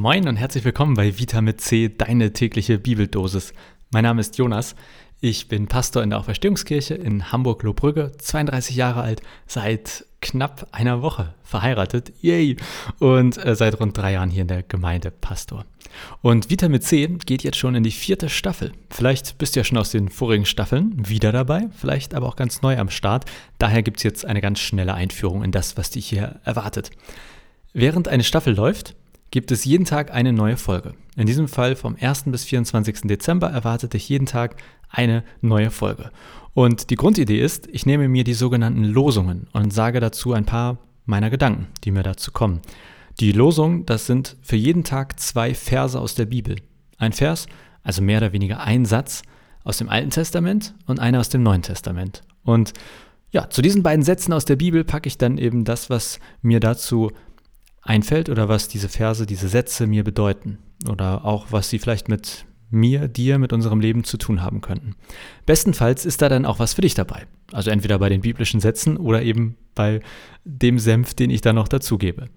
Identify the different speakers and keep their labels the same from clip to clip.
Speaker 1: Moin und herzlich willkommen bei Vita mit C, deine tägliche Bibeldosis. Mein Name ist Jonas. Ich bin Pastor in der Auferstehungskirche in Hamburg-Lohbrügge, 32 Jahre alt, seit knapp einer Woche verheiratet, yay, und äh, seit rund drei Jahren hier in der Gemeinde Pastor. Und Vita mit C geht jetzt schon in die vierte Staffel. Vielleicht bist du ja schon aus den vorigen Staffeln wieder dabei, vielleicht aber auch ganz neu am Start. Daher gibt es jetzt eine ganz schnelle Einführung in das, was dich hier erwartet. Während eine Staffel läuft, gibt es jeden Tag eine neue Folge. In diesem Fall vom 1. bis 24. Dezember erwartet dich jeden Tag eine neue Folge. Und die Grundidee ist, ich nehme mir die sogenannten Losungen und sage dazu ein paar meiner Gedanken, die mir dazu kommen. Die Losungen, das sind für jeden Tag zwei Verse aus der Bibel. Ein Vers, also mehr oder weniger ein Satz aus dem Alten Testament und einer aus dem Neuen Testament. Und ja, zu diesen beiden Sätzen aus der Bibel packe ich dann eben das, was mir dazu einfällt oder was diese Verse, diese Sätze mir bedeuten oder auch was sie vielleicht mit mir, dir, mit unserem Leben zu tun haben könnten. Bestenfalls ist da dann auch was für dich dabei. Also entweder bei den biblischen Sätzen oder eben bei dem Senf, den ich da noch dazugebe.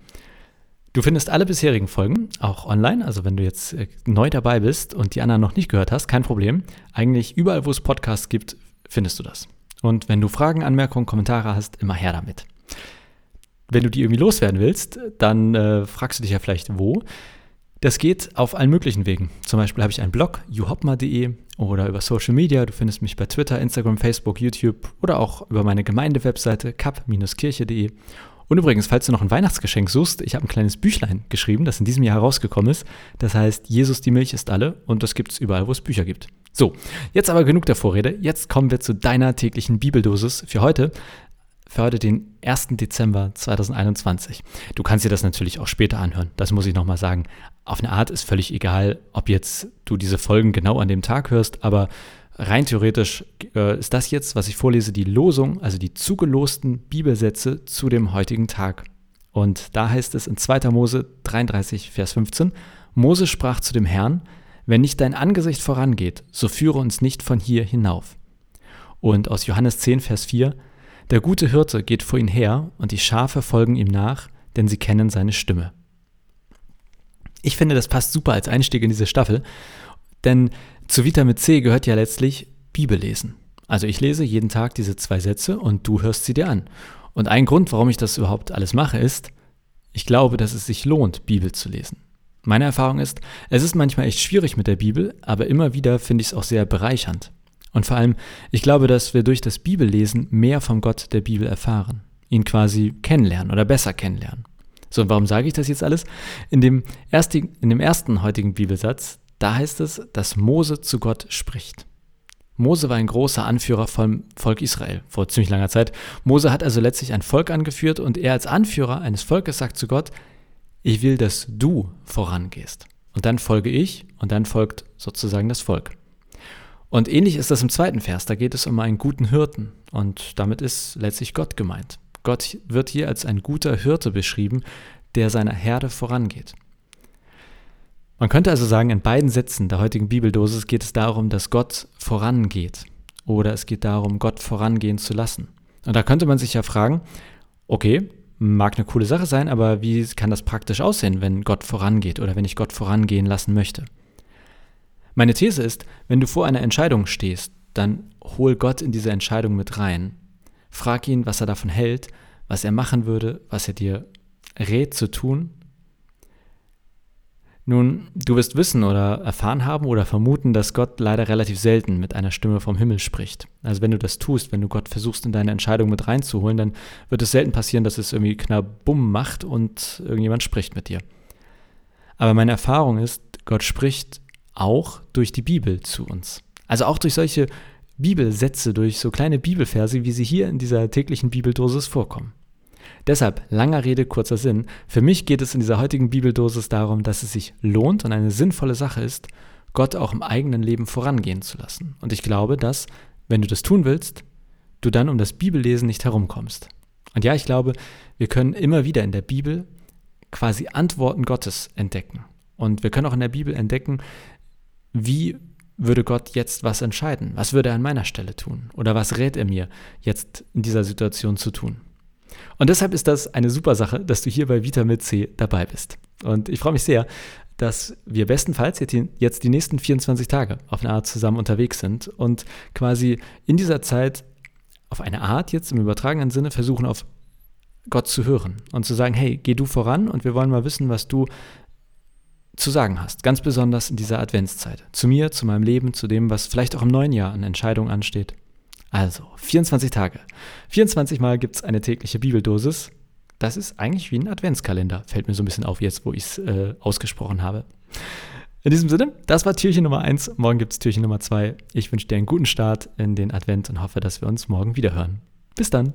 Speaker 1: Du findest alle bisherigen Folgen auch online, also wenn du jetzt äh, neu dabei bist und die anderen noch nicht gehört hast, kein Problem. Eigentlich überall, wo es Podcasts gibt, findest du das. Und wenn du Fragen, Anmerkungen, Kommentare hast, immer her damit. Wenn du die irgendwie loswerden willst, dann äh, fragst du dich ja vielleicht wo. Das geht auf allen möglichen Wegen. Zum Beispiel habe ich einen Blog, juhopma.de oder über Social Media. Du findest mich bei Twitter, Instagram, Facebook, YouTube oder auch über meine Gemeindewebseite kap-kirche.de. Und übrigens, falls du noch ein Weihnachtsgeschenk suchst, ich habe ein kleines Büchlein geschrieben, das in diesem Jahr herausgekommen ist. Das heißt, Jesus, die Milch ist alle und das gibt es überall, wo es Bücher gibt. So, jetzt aber genug der Vorrede. Jetzt kommen wir zu deiner täglichen Bibeldosis für heute heute den 1. Dezember 2021. Du kannst dir das natürlich auch später anhören, das muss ich nochmal sagen. Auf eine Art ist völlig egal, ob jetzt du diese Folgen genau an dem Tag hörst, aber rein theoretisch äh, ist das jetzt, was ich vorlese, die Losung, also die zugelosten Bibelsätze zu dem heutigen Tag. Und da heißt es in 2. Mose 33, Vers 15, Mose sprach zu dem Herrn, wenn nicht dein Angesicht vorangeht, so führe uns nicht von hier hinauf. Und aus Johannes 10, Vers 4, der gute Hirte geht vor ihm her und die Schafe folgen ihm nach, denn sie kennen seine Stimme. Ich finde, das passt super als Einstieg in diese Staffel, denn zu Vitamin C gehört ja letztlich Bibellesen. Also ich lese jeden Tag diese zwei Sätze und du hörst sie dir an. Und ein Grund, warum ich das überhaupt alles mache, ist, ich glaube, dass es sich lohnt, Bibel zu lesen. Meine Erfahrung ist, es ist manchmal echt schwierig mit der Bibel, aber immer wieder finde ich es auch sehr bereichernd. Und vor allem, ich glaube, dass wir durch das Bibellesen mehr vom Gott der Bibel erfahren, ihn quasi kennenlernen oder besser kennenlernen. So, und warum sage ich das jetzt alles? In dem, ersten, in dem ersten heutigen Bibelsatz, da heißt es, dass Mose zu Gott spricht. Mose war ein großer Anführer vom Volk Israel vor ziemlich langer Zeit. Mose hat also letztlich ein Volk angeführt und er als Anführer eines Volkes sagt zu Gott, ich will, dass du vorangehst. Und dann folge ich und dann folgt sozusagen das Volk. Und ähnlich ist das im zweiten Vers, da geht es um einen guten Hirten und damit ist letztlich Gott gemeint. Gott wird hier als ein guter Hirte beschrieben, der seiner Herde vorangeht. Man könnte also sagen, in beiden Sätzen der heutigen Bibeldosis geht es darum, dass Gott vorangeht oder es geht darum, Gott vorangehen zu lassen. Und da könnte man sich ja fragen, okay, mag eine coole Sache sein, aber wie kann das praktisch aussehen, wenn Gott vorangeht oder wenn ich Gott vorangehen lassen möchte? Meine These ist, wenn du vor einer Entscheidung stehst, dann hol Gott in diese Entscheidung mit rein. Frag ihn, was er davon hält, was er machen würde, was er dir rät zu tun. Nun, du wirst wissen oder erfahren haben oder vermuten, dass Gott leider relativ selten mit einer Stimme vom Himmel spricht. Also wenn du das tust, wenn du Gott versuchst in deine Entscheidung mit reinzuholen, dann wird es selten passieren, dass es irgendwie knabumm macht und irgendjemand spricht mit dir. Aber meine Erfahrung ist, Gott spricht auch durch die Bibel zu uns. Also auch durch solche Bibelsätze, durch so kleine Bibelverse, wie sie hier in dieser täglichen Bibeldosis vorkommen. Deshalb, langer Rede, kurzer Sinn, für mich geht es in dieser heutigen Bibeldosis darum, dass es sich lohnt und eine sinnvolle Sache ist, Gott auch im eigenen Leben vorangehen zu lassen. Und ich glaube, dass, wenn du das tun willst, du dann um das Bibellesen nicht herumkommst. Und ja, ich glaube, wir können immer wieder in der Bibel quasi Antworten Gottes entdecken. Und wir können auch in der Bibel entdecken, wie würde Gott jetzt was entscheiden? Was würde er an meiner Stelle tun? Oder was rät er mir jetzt in dieser Situation zu tun? Und deshalb ist das eine super Sache, dass du hier bei Vitamin C dabei bist. Und ich freue mich sehr, dass wir bestenfalls jetzt die nächsten 24 Tage auf eine Art zusammen unterwegs sind und quasi in dieser Zeit auf eine Art jetzt im übertragenen Sinne versuchen, auf Gott zu hören und zu sagen, hey, geh du voran und wir wollen mal wissen, was du zu sagen hast, ganz besonders in dieser Adventszeit. Zu mir, zu meinem Leben, zu dem, was vielleicht auch im neuen Jahr an Entscheidungen ansteht. Also, 24 Tage. 24 Mal gibt es eine tägliche Bibeldosis. Das ist eigentlich wie ein Adventskalender, fällt mir so ein bisschen auf jetzt, wo ich es äh, ausgesprochen habe. In diesem Sinne, das war Türchen Nummer 1. Morgen gibt es Türchen Nummer 2. Ich wünsche dir einen guten Start in den Advent und hoffe, dass wir uns morgen wieder hören. Bis dann.